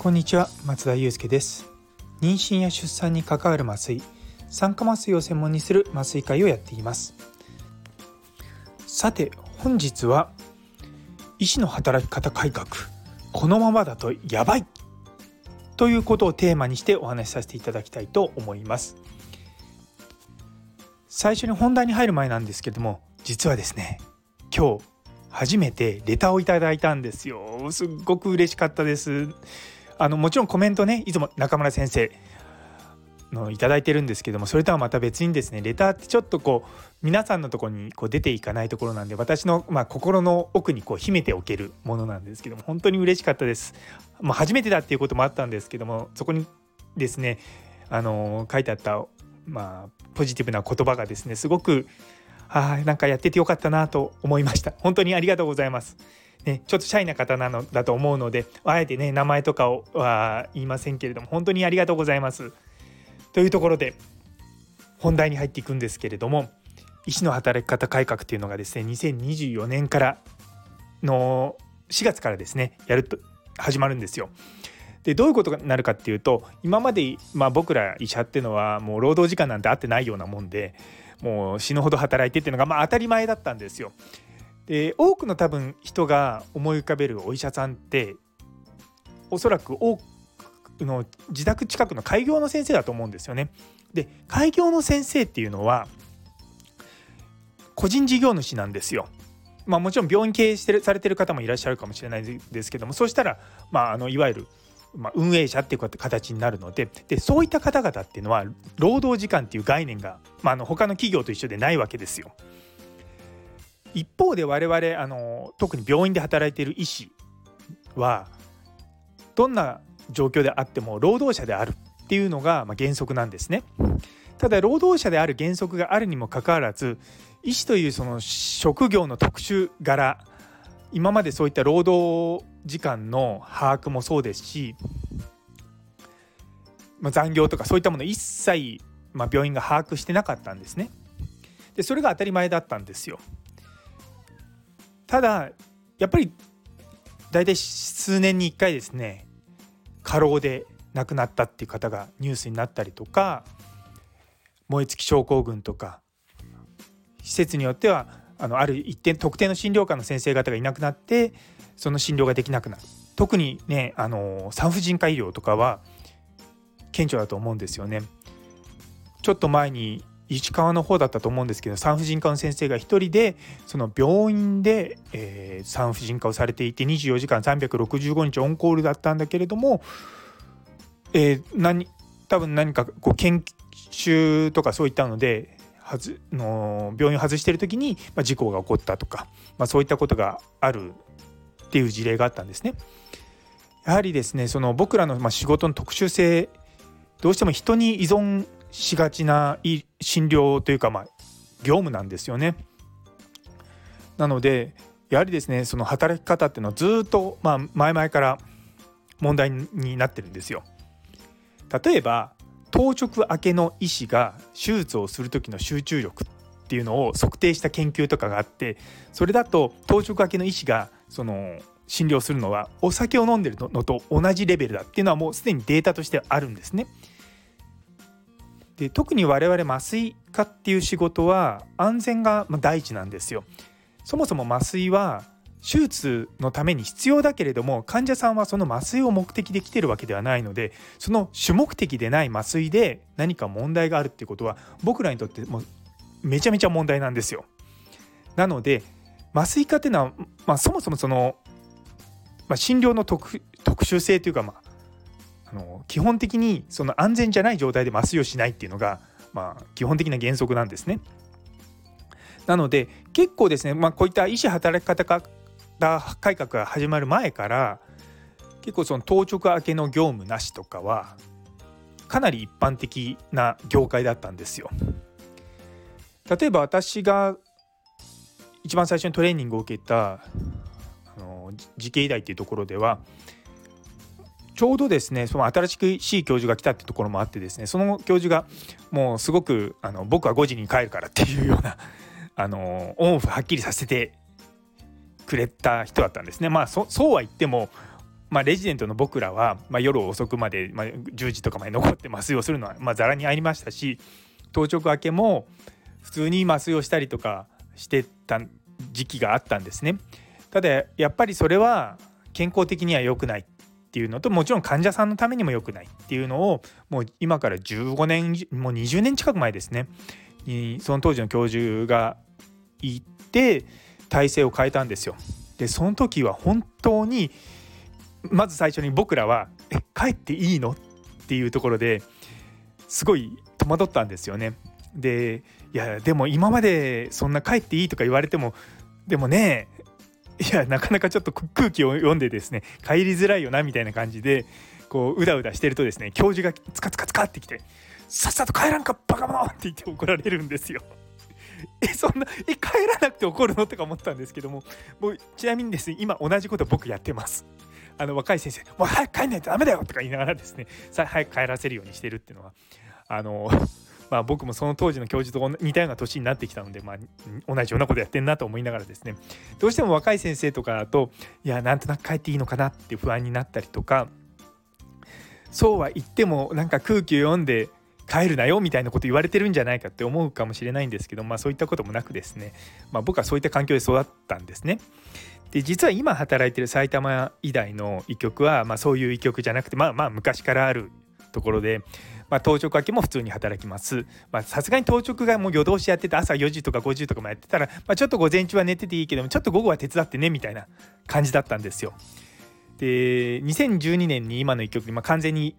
こんにちは松田祐介です。妊娠や出産に関わる麻酔酸化麻酔を専門にする麻酔会をやっています。さて本日は医師の働き方改革このままだとやばいということをテーマにしてお話しさせていただきたいと思います。最初に本題に入る前なんですけども実はですね今日初めてレターをいただいたんですよ。すっごく嬉しかったです。あのもちろんコメントねいつも中村先生のいただいてるんですけどもそれとはまた別にですねレターってちょっとこう皆さんのとこにこう出ていかないところなんで私のまあ心の奥にこう秘めておけるものなんですけども本当に嬉しかったです。まあ、初めてだっていうこともあったんですけどもそこにですねあの書いてあったまあポジティブな言葉がですねすごくあなんかやっててよかったなと思いました。本当にありがとうございます。ね、ちょっとシャイな方なのだと思うのであえてね名前とかをは言いませんけれども本当にありがとうございます。というところで本題に入っていくんですけれども医師の働き方改革っていうのがですね2024年からの4月からですねやると始まるんですよ。でどういうことになるかっていうと今まで、まあ、僕ら医者っていうのはもう労働時間なんて合ってないようなもんでもう死ぬほど働いてっていうのがまあ当たり前だったんですよ。で多くの多分人が思い浮かべるお医者さんっておそらく多くの自宅近くの開業の先生だと思うんですよね。で開業の先生っていうのは個人事業主なんですよ。まあ、もちろん病院経営してるされてる方もいらっしゃるかもしれないですけどもそうしたら、まあ、あのいわゆる、まあ、運営者っていう形になるのででそういった方々っていうのは労働時間っていう概念が、まあ、あの他の企業と一緒でないわけですよ。一方で我々あの特に病院で働いている医師はどんな状況であっても労働者であるっていうのが、ま原則なんですね。ただ労働者である原則があるにもかかわらず医師というその職業の特殊柄今までそういった労働時間の把握もそうですし、まあ、残業とかそういったもの一切、まあ、病院が把握してなかったんですね。でそれが当たり前だったんですよ。ただやっぱり大体数年に1回ですね過労で亡くなったっていう方がニュースになったりとか燃え尽き症候群とか施設によってはあのある一点特定の診療科の先生方がいなくなってその診療ができなくなる特にねあの産婦人科医療とかは顕著だと思うんですよね。ちょっと前に市川の方だったと思うんですけど産婦人科の先生が1人でその病院で、えー、産婦人科をされていて24時間365日オンコールだったんだけれども、えー、何多分何かこう研修とかそういったのではずの病院を外してる時に、まあ、事故が起こったとか、まあ、そういったことがあるっていう事例があったんですね。やはりですねその僕らのま仕事の特殊性どうしても人に依存しがちな診療というかまあ業務なんですよね。なのでやはりですねその働き方っていうのはずっとまあ前々から問題になってるんですよ。例えば当直明けの医師が手術をする時の集中力っていうのを測定した研究とかがあってそれだと当直明けの医師がその診療するのはお酒を飲んでるのと同じレベルだっていうのはもうすでにデータとしてあるんですね。で特に我々麻酔科っていう仕事は安全が第一なんですよ。そもそも麻酔は手術のために必要だけれども患者さんはその麻酔を目的で来てるわけではないのでその主目的でない麻酔で何か問題があるっていうことは僕らにとってもめちゃめちゃ問題なんですよ。なので麻酔科っていうのは、まあ、そもそもその、まあ、診療の特殊性というか、まあ、あの基本的にその安全じゃない状態で麻酔をしないっていうのが、まあ、基本的な原則なんですね。なので結構ですね、まあ、こういった医師働き方改革が始まる前から結構その当直明けの業務なしとかはかなり一般的な業界だったんですよ。例えば私が一番最初にトレーニングを受けたあの慈恵医大っていうところではちょうどですねその新しい教授が来たってところもあってですねその教授がもうすごくあの僕は5時に帰るからっていうような あのオンオフはっきりさせてくれた人だったんですね。まあそうは言ってもまあ、レジデントの僕らは、まあ、夜遅くまで、まあ、10時とかまで残って麻酔をするのは、まあ、ざらにありましたし当直明けも普通に麻酔をしたりとかしてた時期があったんですね。ただやっぱりそれは健康的には良くないっていうのともちろん患者さんのためにも良くないっていうのをもう今から15年もう20年近く前ですねにその当時の教授が言って体制を変えたんですよ。でその時は本当にまず最初に僕らは「え帰っていいの?」っていうところですごい戸惑ったんですよね。でいやでも今までそんな帰っていいとか言われてもでもねいやなかなかちょっと空気を読んでですね帰りづらいよなみたいな感じでこううだうだしてるとですね教授がツカツカツカってきて「さっさと帰らんかバカ者!」って言って怒られるんですよ。えそんなえ帰らなくて怒るのとか思ったんですけどももうちなみにですね今同じこと僕やってます。あの若い先生「もう早く帰んないとダメだよ!」とか言いながらですねさ早く帰らせるようにしてるっていうのはあのまあ、僕もその当時の教授と似たような年になってきたので、まあ、同じようなことやってんなと思いながらですねどうしても若い先生とかだといやなんとなく帰っていいのかなって不安になったりとかそうは言ってもなんか空気を読んで帰るなよみたいなこと言われてるんじゃないかって思うかもしれないんですけど、まあ、そういったこともなくですね、まあ、僕はそういった環境で育ったんですね。で実は今働いてる埼玉医大の医局は、まあ、そういう医局じゃなくてまあまあ昔からあるところで、まあ、当直明けも普通に働きますさすがに当直がもう夜通しやってて朝4時とか5時とかもやってたら、まあ、ちょっと午前中は寝てていいけどもちょっと午後は手伝ってねみたいな感じだったんですよ。で2012年に今の一局に、まあ、完全に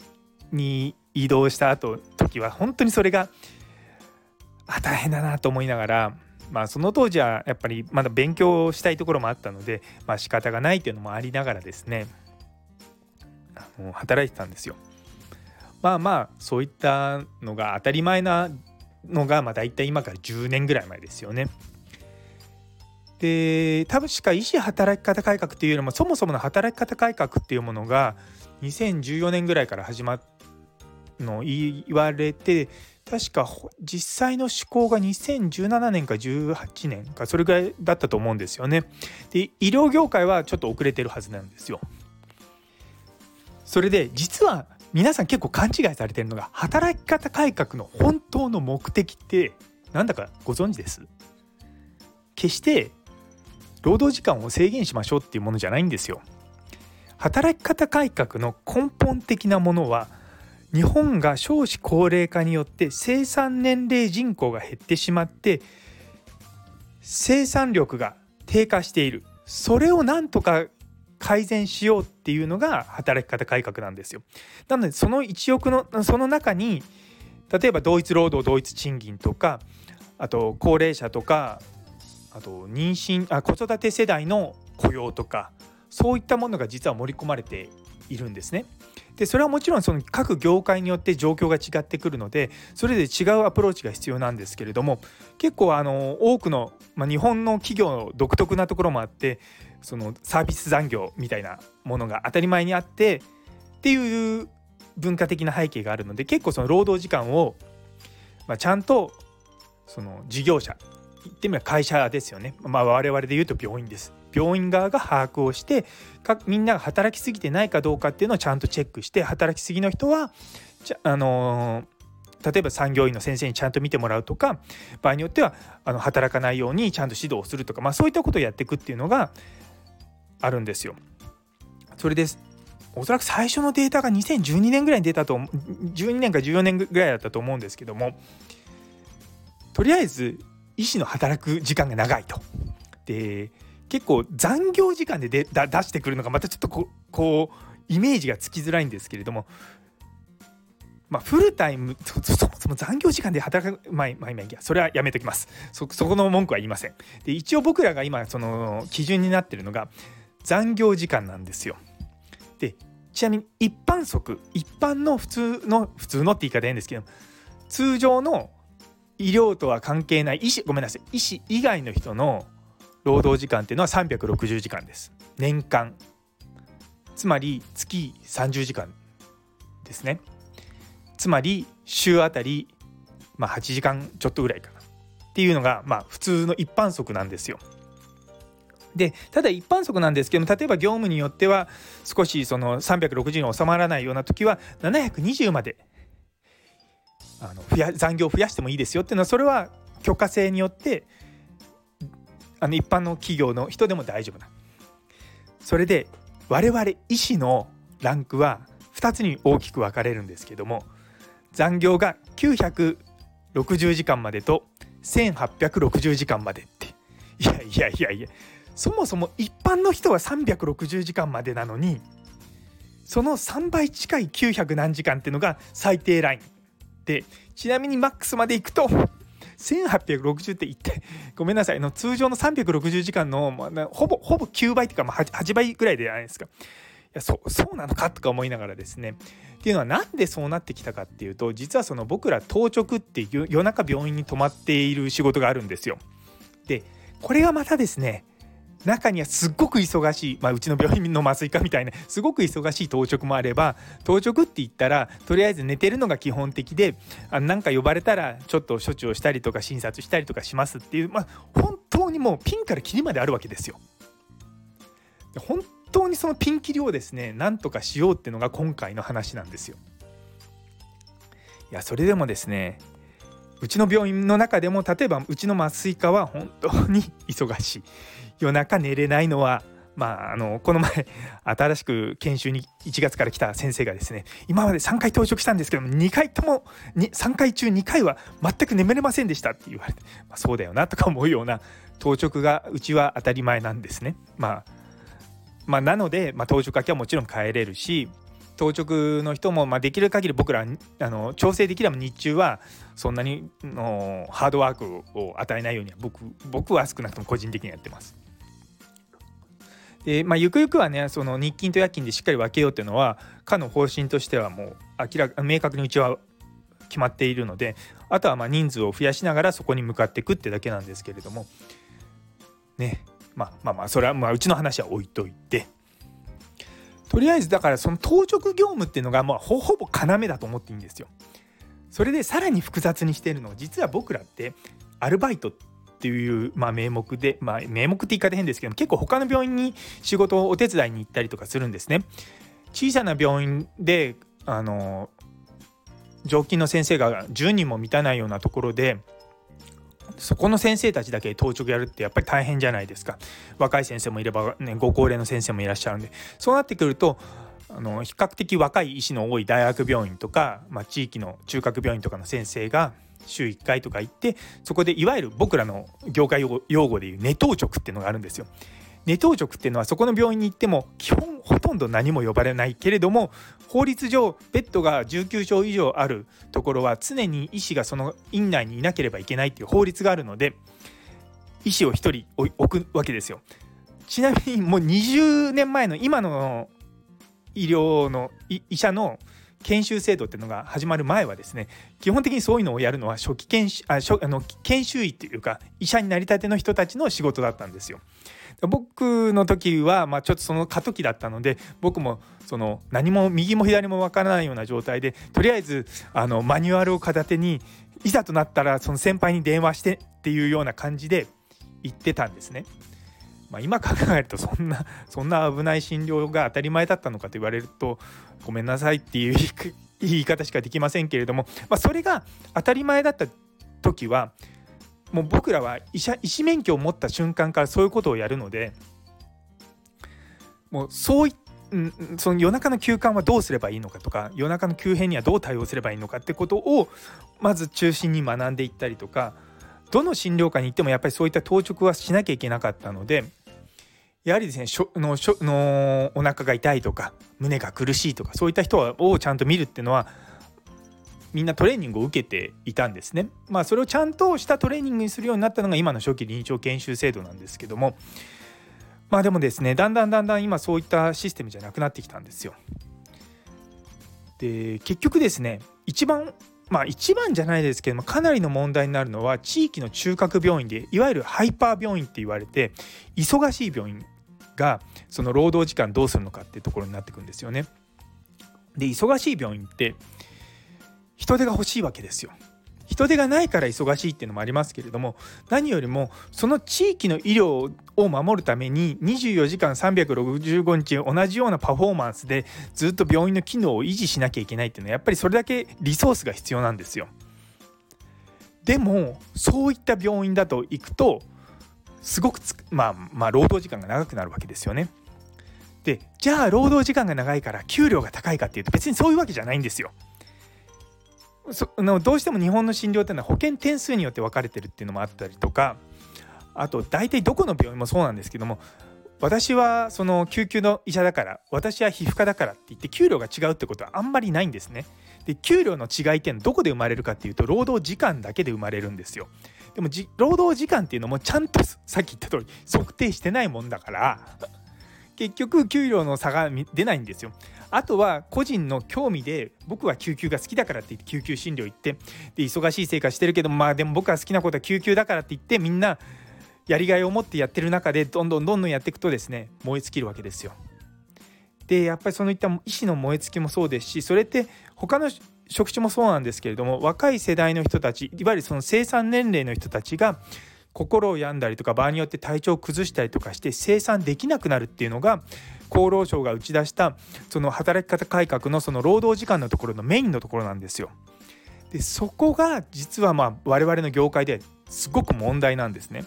に移動した後時は本当にそれが大変だなと思いながらまあその当時はやっぱりまだ勉強したいところもあったのでまあ仕方がないっていうのもありながらですねあの働いてたんですよ。まあまあそういったのが当たり前なのがまあ大体今から10年ぐらい前ですよね。で多分しか医師働き方改革っていうよりもそもそもの働き方改革っていうものが2014年ぐらいから始まっの言われて確か実際の施行が2017年か18年かそれぐらいだったと思うんですよね。で医療業界はちょっと遅れてるはずなんですよ。それで実は皆さん結構勘違いされてるのが働き方改革の本当の目的ってなんだかご存知です？決して労働時間を制限しましょうっていうものじゃないんですよ。働き方改革の根本的なものは日本が少子高齢化によって生産年齢人口が減ってしまって生産力が低下しているそれをなんとか改善しようっていうのが働き方改革なんですよ。なのでその一億のその中に例えば同一労働同一賃金とかあと高齢者とかあと妊娠あ子育て世代の雇用とかそういったものが実は盛り込まれているんですね。でそれはもちろんその各業界によって状況が違ってくるのでそれで違うアプローチが必要なんですけれども結構あの多くの、まあ、日本の企業の独特なところもあってそのサービス残業みたいなものが当たり前にあってっていう文化的な背景があるので結構その労働時間を、まあ、ちゃんとその事業者言ってみれば会社ですよね、まあ、我々で言うと病院です。病院側が把握をしてみんなが働きすぎてないかどうかっていうのをちゃんとチェックして働きすぎの人はあのー、例えば産業医の先生にちゃんと見てもらうとか場合によってはあの働かないようにちゃんと指導をするとか、まあ、そういったことをやっていくっていうのがあるんですよ。それですおそらく最初のデータが2012年ぐらいに出たと12年か14年ぐらいだったと思うんですけどもとりあえず医師の働く時間が長いと。で結構残業時間で出してくるのがまたちょっとこうイメージがつきづらいんですけれどもまあ、フルタイムそそもそも残業時間で働くまあまあ今いやそれはやめときますそこの文句は言いませんで一応僕らが今その基準になってるのが残業時間なんですよ。でちなみに一般則一般の普通の普通のって言い方変ですけど通常の医療とは関係ない医師ごめんなさい医師以外の人の労働時間っていうのは360時間です。年間。つまり月30時間ですね。つまり週あたり、まあ、8時間ちょっとぐらいかな。っていうのが、まあ、普通の一般則なんですよ。でただ一般則なんですけども例えば業務によっては少しその360に収まらないような時は720まであの増や残業を増やしてもいいですよっていうのはそれは許可制によってあの一般の企業の人でも大丈夫な。それで我々医師のランクは2つに大きく分かれるんですけども残業が960時間までと1860時間までって。いやいやいやいやそもそも一般の人は360時間までなのにその3倍近い900何時間っていうのが最低ラインでちなみにマックスまでいくと1860って言ってごめんなさいの通常の360時間の、ほぼほぼ9倍っていうか、まあ、8倍ぐらいじゃないですか。いやそそうなのかとか思いながらですねっていうのは何でそうなってきたかっていうと実はその僕ら当直っていう夜中病院に泊まっている仕事があるんですよ。でこれがまたですね中にはすっごく忙しい、まあ、うちの病院の麻酔科みたいなすごく忙しい当直もあれば当直って言ったらとりあえず寝てるのが基本的であなんか呼ばれたらちょっと処置をしたりとか診察したりとかしますっていう、まあ、本当にもうピンからキリまであるわけですよ。本当にそのピンキリをですねなんとかしようっていうのが今回の話なんですよ。いやそれでもですねうちの病院の中でも例えばうちの麻酔科は本当に忙しい夜中寝れないのはまあ、あのこの前新しく研修に1月から来た先生がですね今まで3回当直したんですけども2回とも3回中2回は全く眠れませんでしたって言われて、まあ、そうだよなとか思うような当直がうちは当たり前なんですね。まあ、まあ、なので、まあ、当直明けはもちろん帰れるし当直の人も、まあ、できる限り僕らあの調整できれば日中はそんなにのハードワークを与えないようには僕僕は少なくとも個人的にやってます。でまあ、ゆくゆくはねその日勤と夜勤でしっかり分けようっていうのは課の方針としてはもう明らか明確にうちは決まっているのであとはま人数を増やしながらそこに向かっていくってだけなんですけれどもねまあまあまあそれはまあうちの話は置いといてとりあえずだからその当直業務っていうのがまあほぼ要だと思っていいんですよ。それでさらに複雑にしているのは実は僕らってアルバイトっていう、まあ、名目で、まあ、名目って言い方変ですけど結構他の病院に仕事をお手伝いに行ったりとかするんですね。小さな病院であの常勤の先生が10人も満たないようなところでそこの先生たちだけ当直やるってやっぱり大変じゃないですか若い先生もいれば、ね、ご高齢の先生もいらっしゃるんでそうなってくるとあの比較的若い医師の多い大学病院とか、まあ、地域の中核病院とかの先生が週1回とか行ってそこでいわゆる僕らの業界用語でいう寝当直っていうのがあるんですよ。寝当直っていうのはそこの病院に行っても基本ほとんど何も呼ばれないけれども法律上ベッドが19床以上あるところは常に医師がその院内にいなければいけないっていう法律があるので医師を1人置くわけですよ。ちなみにもう20年前の今の医療の医者の研修制度っていうのが始まる前はですね基本的にそういうのをやるのは初期研修あ初あの研修医っていうか医者になりたての人たちの仕事だったんですよ。僕の時は、まあ、ちょっとその過渡期だったので僕もその何も右も左もわからないような状態でとりあえずあのマニュアルを片手にいざとなったらその先輩に電話してっていうような感じで行ってたんですね。まあ、今考えると そんなそんな危ない診療が当たり前だったのかと言われるとごめんなさいっていう 言い方しかできませんけれども、まあ、それが当たり前だった時はもう僕らは医者医師免許を持った瞬間からそういうことをやるのでもうそういその夜中の休館はどうすればいいのかとか夜中の急変にはどう対応すればいいのかってことをまず中心に学んでいったりとかどの診療科に行ってもやっぱりそういった当直はしなきゃいけなかったのでやはりですねしょのしょのお腹が痛いとか胸が苦しいとかそういった人をちゃんと見るっていうのはみんなトレーニングを受けていたんですね。まあそれをちゃんとしたトレーニングにするようになったのが今の初期臨床研修制度なんですけどもまあでもですねだんだんだんだん今そういったシステムじゃなくなってきたんですよ。で結局ですね一番まあ一番じゃないですけどもかなりの問題になるのは地域の中核病院でいわゆるハイパー病院って言われて忙しい病院がその労働時間どうするのかっていうところになってくんですよね。で忙しい病院って人手が欲しいわけですよ。人手がないから忙しいっていうのもありますけれども何よりもその地域の医療を守るために24時間365日同じようなパフォーマンスでずっと病院の機能を維持しなきゃいけないっていうのはやっぱりそれだけリソースが必要なんですよ。でもそういった病院だと行くとすごくまあまあ労働時間が長くなるわけですよね。でじゃあ労働時間が長いから給料が高いかっていうと別にそういうわけじゃないんですよ。そのどうしても日本の診療っていうのは保険点数によって分かれてるっていうのもあったりとかあと大体どこの病院もそうなんですけども私はその救急の医者だから私は皮膚科だからって言って給料が違うってことはあんまりないんですね。で給料の違いってのはどこで生まれるかっていうと労働時間だけで生まれるんですよ。でもじ労働時間っていうのもちゃんとさっき言った通り測定してないもんだから結局給料の差が出ないんですよ。あとは個人の興味で僕は救急が好きだからって言って救急診療行ってで忙しい生活してるけどまあでも僕は好きなことは救急だからって言ってみんなやりがいを持ってやってる中でどんどんどんどんやっていくとですね燃え尽きるわけですよ。でやっぱりそのいった意思の燃え尽きもそうですしそれって他の職種もそうなんですけれども若い世代の人たちいわゆるその生産年齢の人たちが心を病んだりとか場合によって体調を崩したりとかして生産できなくなるっていうのが厚労省が打ち出したその働き方改革のその労働時間のところのメインのところなんですよ。でそこが実はまあ我々の業界ですごく問題なんですね。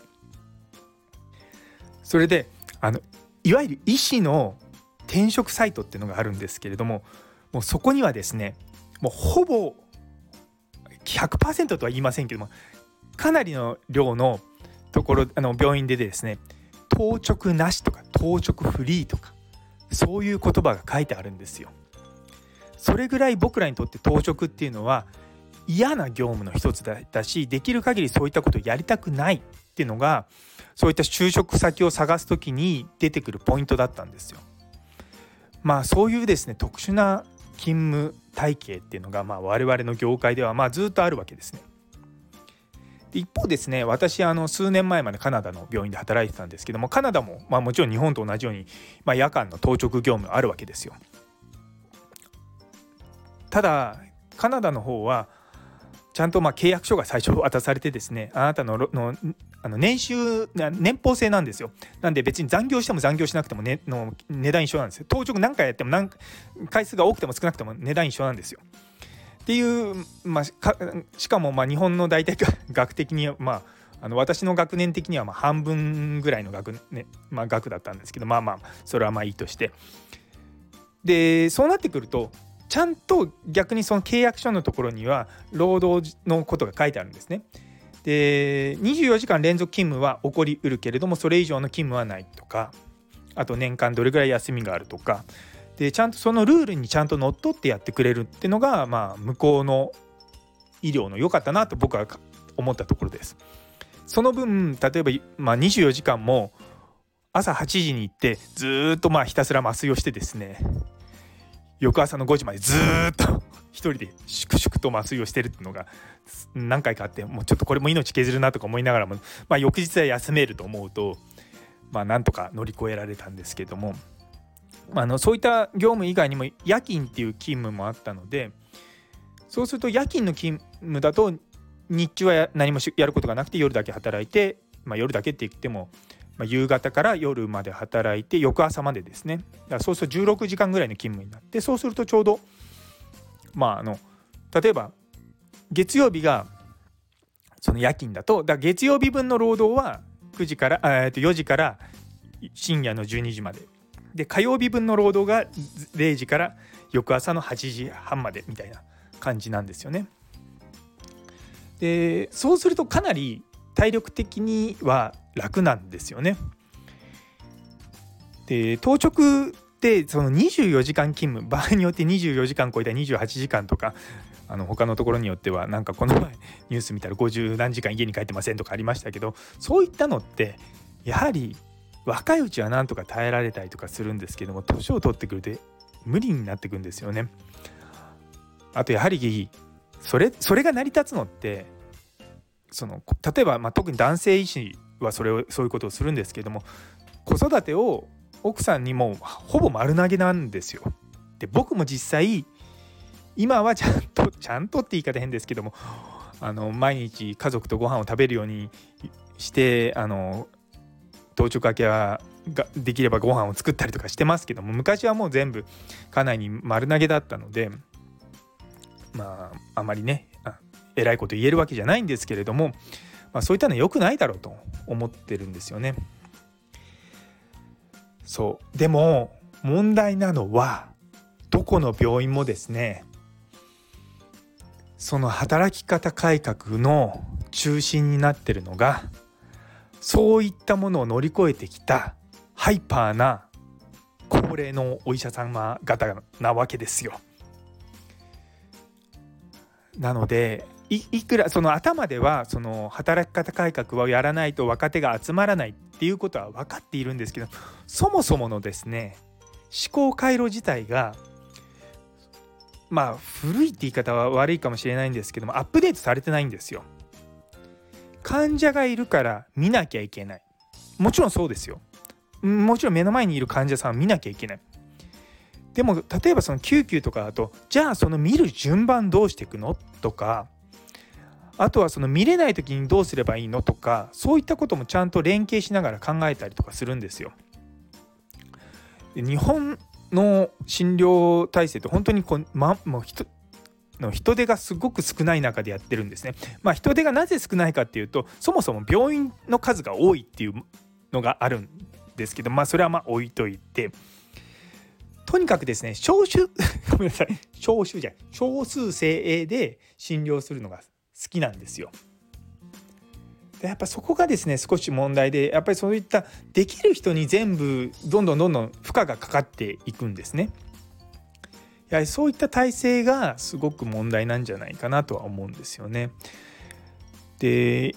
それであのいわゆる医師の転職サイトっていうのがあるんですけれどももうそこにはですねもうほぼ100%とは言いませんけどもかなりの量のところあの病院でですね当直なしとか当直フリーとかそういう言葉が書いてあるんですよ。それぐらい僕らにとって当直っていうのは嫌な業務の一つだったしできる限りそういったことをやりたくないっていうのがそういった就職先を探す時に出てくるポイントだったんですよ。まあそういうですね特殊な勤務体系っていうのがまあ我々の業界ではまあずっとあるわけですね。一方ですね私あの数年前までカナダの病院で働いてたんですけどもカナダも、まあ、もちろん日本と同じように、まあ、夜間の当直業務あるわけですよ。ただカナダの方はちゃんとま契約書が最初渡されてですね あなたのあの年収年俸制なんですよ。なんで別に残業しても残業しなくても、ね、の値段一緒なんですよ。当直何回やっても何回数が多くても少なくても値段一緒なんですよ。っていう、まあ、しかもまあ日本の大体学 的にまああの私の学年的にはまあ半分ぐらいの学,、ねまあ、学だったんですけどまあまあそれはまあいいとして。でそうなってくるとちゃんと逆にその契約書のところには労働のことが書いてあるんですね。で24時間連続勤務は起こりうるけれどもそれ以上の勤務はないとかあと年間どれぐらい休みがあるとかでちゃんとそのルールにちゃんとのっとってやってくれるっていうのが、まあ、向こうの医療の良かったなと僕は思ったところです。その分例えば、まあ、24時間も朝8時に行ってずっとまあひたすら麻酔をしてですね翌朝の5時までずっと 一人で粛々と麻酔をしてるっていうのが何回かあってもうちょっとこれも命削るなとか思いながらも、まあ、翌日は休めると思うとまあなんとか乗り越えられたんですけどもまあのそういった業務以外にも夜勤っていう勤務もあったのでそうすると夜勤の勤務だと日中は何もやることがなくて夜だけ働いて、まあ、夜だけって言っても、まあ、夕方から夜まで働いて翌朝までですねだからそうすると16時間ぐらいの勤務になってそうするとちょうどまああの例えば月曜日がその夜勤だとだ月曜日分の労働は9時からえと4時から深夜の12時までで火曜日分の労働が0時から翌朝の8時半までみたいな感じなんですよね。でそうするとかなり体力的には楽なんですよね。で当直ってその24時間勤務場合によって24時間超えた28時間とかあの他のところによってはなんかこの前 ニュース見たら50何時間家に帰ってませんとかありましたけどそういったのってやはり若いうちはなんとか耐えられたりとかするんですけども年を取ってくると無理になってくんですよね。あとやはりそれそれが成り立つのってその例えば、まあ、特に男性医師はそれをそういうことをするんですけども子育てを奥さんにもほぼ丸投げなんですよ。で僕も実際今はちゃんとちゃんとって言い方変ですけどもあの毎日家族とご飯を食べるようにしてあの当直明けはができればご飯を作ったりとかしてますけども昔はもう全部家内に丸投げだったのでまああまりねえらいこと言えるわけじゃないんですけれども、まあ、そういったのは良くないだろうと思ってるんですよね。そうでも問題なのはどこの病院もですねその働き方改革の中心になってるのがそういったものを乗り越えてきたハイパーな高齢のお医者様方なわけですよ。なのでいくらその頭ではその働き方改革をやらないと若手が集まらないっていうことは分かっているんですけどそもそものですね思考回路自体がまあ古いって言い方は悪いかもしれないんですけどもアップデートされてないんですよ。患者がいるから見なきゃいけない。もちろんそうですよ。もちろん目の前にいる患者さんを見なきゃいけない。でも例えばその救急とかだとじゃあその見る順番どうしていくの？とかあとはその見れない時にどうすればいいのとかそういったこともちゃんと連携しながら考えたりとかするんですよ。日本の診療体制って本当にこう、ま、もう人の人手がすごく少ない中でやってるんですね。まあ、人手がなぜ少ないかっていうとそもそも病院の数が多いっていうのがあるんですけどまあそれはまあ置いといてとにかくですね少数 ごめんなさい少数じゃ少数精鋭で診療するのが好きなんですよ。でやっぱそこがですね少し問題でやっぱりそういったできる人に全部どんどんどんどん負荷がかかっていくんですね。やはりそういった体制がすごく問題なんじゃないかなとは思うんですよね。で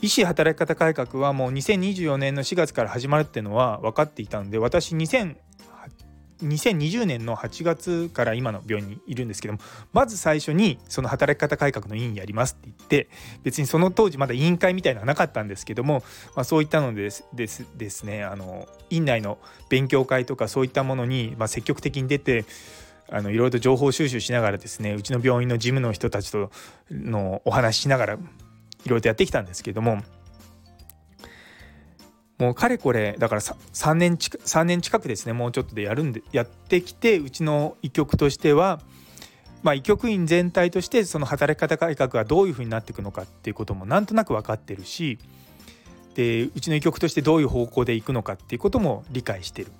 医師働き方改革はもう2024年の4月から始まるっていうのは分かっていたんで私2000 2020年の8月から今の病院にいるんですけどもまず最初にその働き方改革の委員やりますって言って別にその当時まだ委員会みたいなのはなかったんですけども、まあ、そういったのですですですねあの院内の勉強会とかそういったものに、まあ、積極的に出てあのいろいろと情報収集しながらですねうちの病院の事務の人たちとのお話ししながらいろいろとやってきたんですけどももうかれこれだから3年近3年近くですねもうちょっとでやるんでやってきてうちの医局としては、まあ、医局員全体としてその働き方改革がどういうふうになっていくのかっていうこともなんとなく分かってるしでうちの医局としてどういう方向でいくのかっていうことも理解してるっ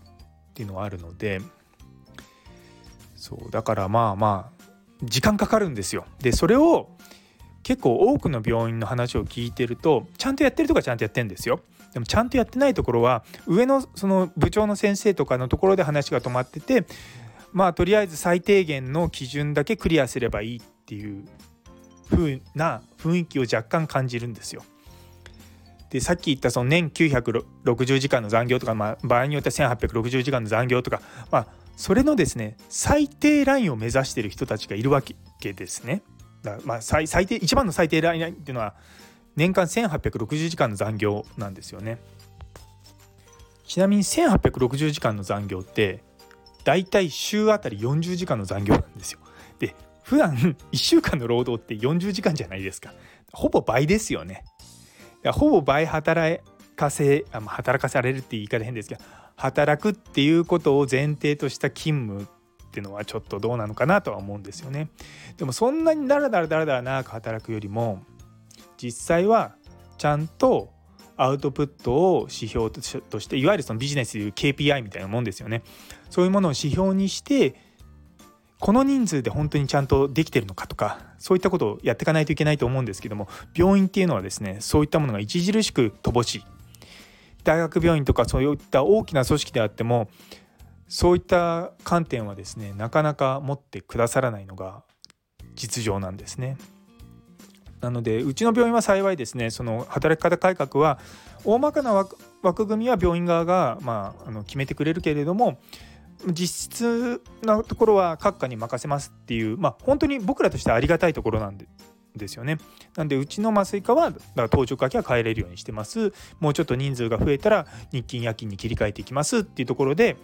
ていうのはあるのでそうだからまあまあ時間かかるんですよ。でそれを結構多くの病院の話を聞いてるとちゃんとやってるとかちゃんとやってるんですよ。でもちゃんとやってないところは上のその部長の先生とかのところで話が止まっててまあとりあえず最低限の基準だけクリアすればいいっていう風な雰囲気を若干感じるんですよ。でさっき言ったその年960時間の残業とか、まあ、場合によっては1860時間の残業とか、まあ、それのですね最低ラインを目指してる人たちがいるわけですね。だまあ最低一番の最低ラインっていうのは年間1860時間の残業なんですよね。ちなみに1860時間の残業ってだいたい週あたり40時間の残業なんですよ。で普段 1週間の労働って40時間じゃないですか。ほぼ倍ですよね。ほぼ倍働かせ働かされるって言い方変ですけど働くっていうことを前提とした勤務っていうのはちょっとどうなのかなとは思うんですよね。でもそんなにダラダラダラダラ長く働くよりも実際はちゃんとアウトプットを指標としていわゆるそのビジネスでいう KPI みたいなもんですよねそういうものを指標にしてこの人数で本当にちゃんとできてるのかとかそういったことをやっていかないといけないと思うんですけども病院っていうのはですねそういったものが著しく乏しい大学病院とかそういった大きな組織であってもそういった観点はですねなかなか持ってくださらないのが実情なんですね。なのでうちの病院は幸いですねその働き方改革は大まかな枠組みは病院側が、まあ、あの決めてくれるけれども実質なところは閣下に任せますっていう、まあ、本当に僕らとしてはありがたいところなんでですよね。なんでうちの麻酔科はだから当直明けは帰れるようにしてます。もうちょっと人数が増えたら日勤夜勤に切り替えていきますっていうところで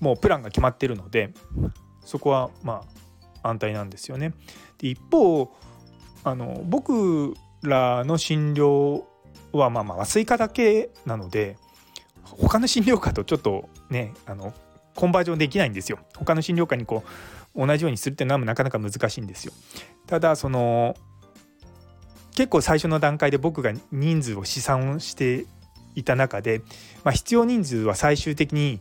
もうプランが決まってるのでそこはまあ安泰なんですよね。で一方あの僕らの診療はまあまあ麻酔科だけなので他の診療科とちょっとねあのコンバージョンできないんですよ。他の診療科にこう同じようにするっていうのはなかなか難しいんですよ。ただその結構最初の段階で僕が人数を試算をしていた中で、まあ、必要人数は最終的に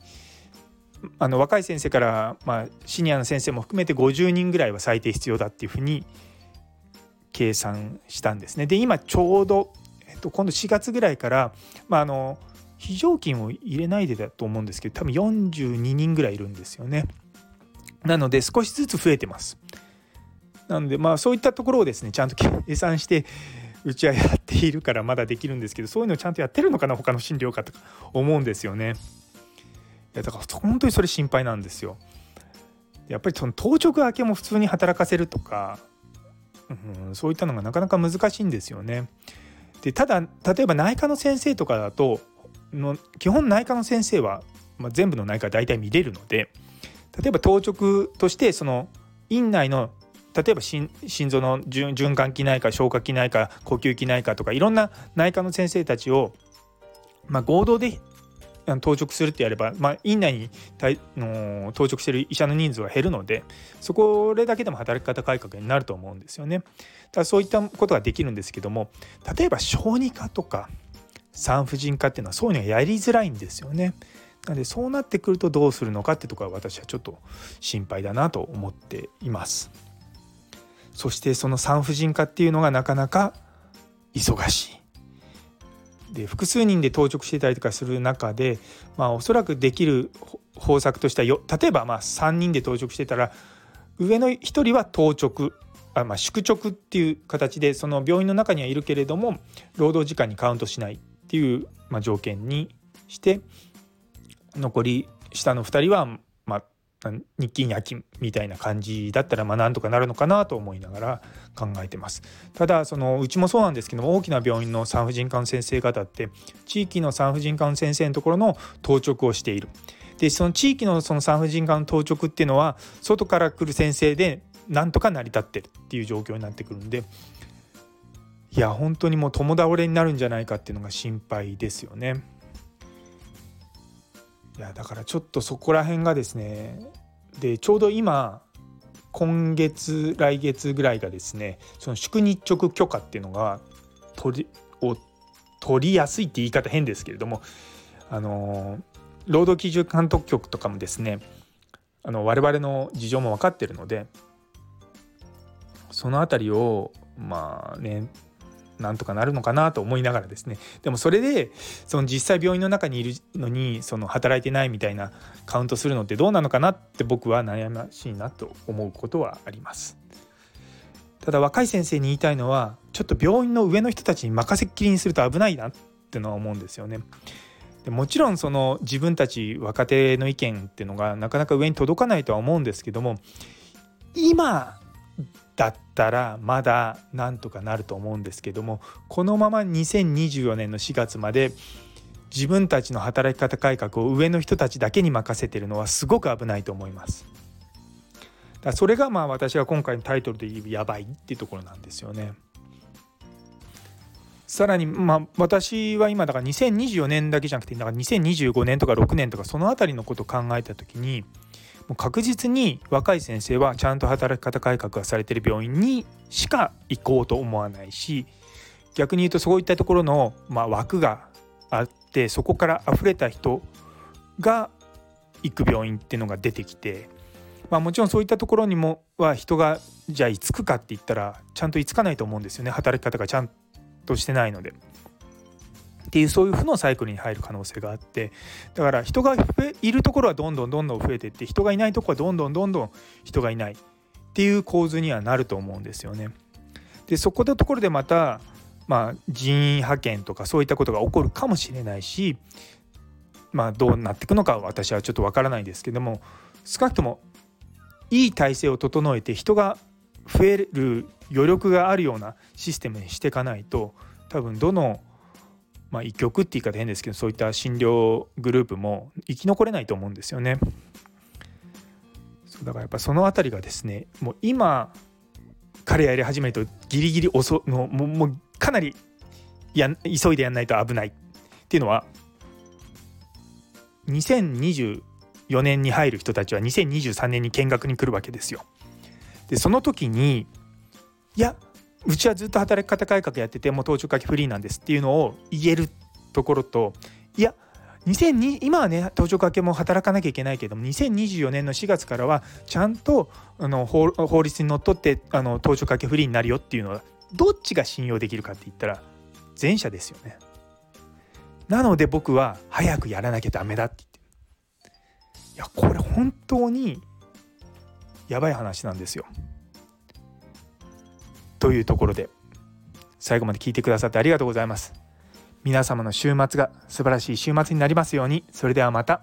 あの若い先生から、まあ、シニアの先生も含めて50人ぐらいは最低必要だっていうふうに計算したんですね。で今ちょうど、えっと、今度4月ぐらいから、まあ、あの非常勤を入れないでだと思うんですけど多分42人ぐらいいるんですよね。なので少しずつ増えてます。なのでまあそういったところをですねちゃんと計算してうちはやっているからまだできるんですけどそういうのをちゃんとやってるのかな他の診療科とか思うんですよね。いやだから本当にそれ心配なんですよ。やっぱりその当直明けも普通に働かせるとか、うん、そういったのがなかなか難しいんですよね。でただ例えば内科の先生とかだとの基本内科の先生は、まあ、全部の内科大体見れるので例えば当直としてその院内の例えば心臓の循環器内科消化器内科呼吸器内科とかいろんな内科の先生たちを、まあ、合同で当直するってやれば、まあ、院内にの当直してる医者の人数は減るのでそこれだけでも働き方改革になると思うんですよね。ただそういったことができるんですけども例えば小児科とか産婦人科っていうのはそういうのがやりづらいんですよね。なのでそうなってくるとどうするのかってところは私はちょっと心配だなと思っています。そしてその産婦人科っていうのがなかなか忙しい。で複数人で当直してたりとかする中で、まあ、おそらくできる方策としてはよ例えばまあ3人で当直してたら上の1人は当直あ、まあ、宿直っていう形でその病院の中にはいるけれども労働時間にカウントしないっていう、まあ、条件にして残り下の2人は日勤夜勤みたいな感じだったらまあなんとかなるのかなと思いながら考えてますただそのうちもそうなんですけども大きな病院の産婦人科の先生方って地域の産婦人科の先生のところの当直をしているでその地域のその産婦人科の当直っていうのは外から来る先生でなんとか成り立ってるっていう状況になってくるんでいや本当にもう共倒れになるんじゃないかっていうのが心配ですよね。いやだからちょっとそこら辺がですねでちょうど今今月来月ぐらいがですねその宿日直許可っていうのが取りを取りやすいって言い方変ですけれどもあの労働基準監督局とかもですねあの我々の事情も分かってるのでその辺りをまあねなんとかなるのかなと思いながらですねでもそれでその実際病院の中にいるのにその働いてないみたいなカウントするのってどうなのかなって僕は悩ましいなと思うことはあります。ただ若い先生に言いたいのはちょっと病院の上の人たちに任せっきりにすると危ないなってのは思うんですよね。でもちろんその自分たち若手の意見っていうのがなかなか上に届かないとは思うんですけども今だったらまだなんとかなると思うんですけどもこのまま2024年の4月まで自分たちの働き方改革を上の人たちだけに任せてるのはすごく危ないと思います。だそれがまあ私が今回のタイトルで言うやばいっていうところなんですよね。さらにまあ私は今だから2024年だけじゃなくてだから2025年とか6年とかその辺りのことを考えた時にもう確実に若い先生はちゃんと働き方改革がされてる病院にしか行こうと思わないし逆に言うとそういったところの、まあ、枠があってそこから溢れた人が行く病院っていうのが出てきて、まあ、もちろんそういったところにもは人がじゃあ居つくかって言ったらちゃんと居つかないと思うんですよね働き方がちゃんとしてないので。っていうそういう負のサイクルに入る可能性があってだから人がいるところはどんどんどんどん増えていって人がいないところはどんどんどんどん人がいないっていう構図にはなると思うんですよね。でそこのところでまた、まあ、人員派遣とかそういったことが起こるかもしれないし、まあ、どうなっていくのか私はちょっとわからないですけども少なくともいい体制を整えて人が増える余力があるようなシステムにしていかないと多分どのまあ、医局って言い方変ですけどそういった診療グループも生き残れないと思うんですよね。そうだからやっぱその辺りがですねもう今彼やり始めるとギリギリ遅もうもうかなりや急いでやんないと危ないっていうのは2024年に入る人たちは2023年に見学に来るわけですよ。でその時にいやうちはずっと働き方改革やっててもう登頂書きフリーなんですっていうのを言えるところといや2002今はね登頂かけも働かなきゃいけないけども2024年の4月からはちゃんとあの法律にのっとってあの登頂かけフリーになるよっていうのはどっちが信用できるかって言ったら前者ですよね。なので僕は早くやらなきゃダメだって言っていやこれ本当にやばい話なんですよ。というところで最後まで聞いてくださってありがとうございます。皆様の週末が素晴らしい週末になりますようにそれではまた。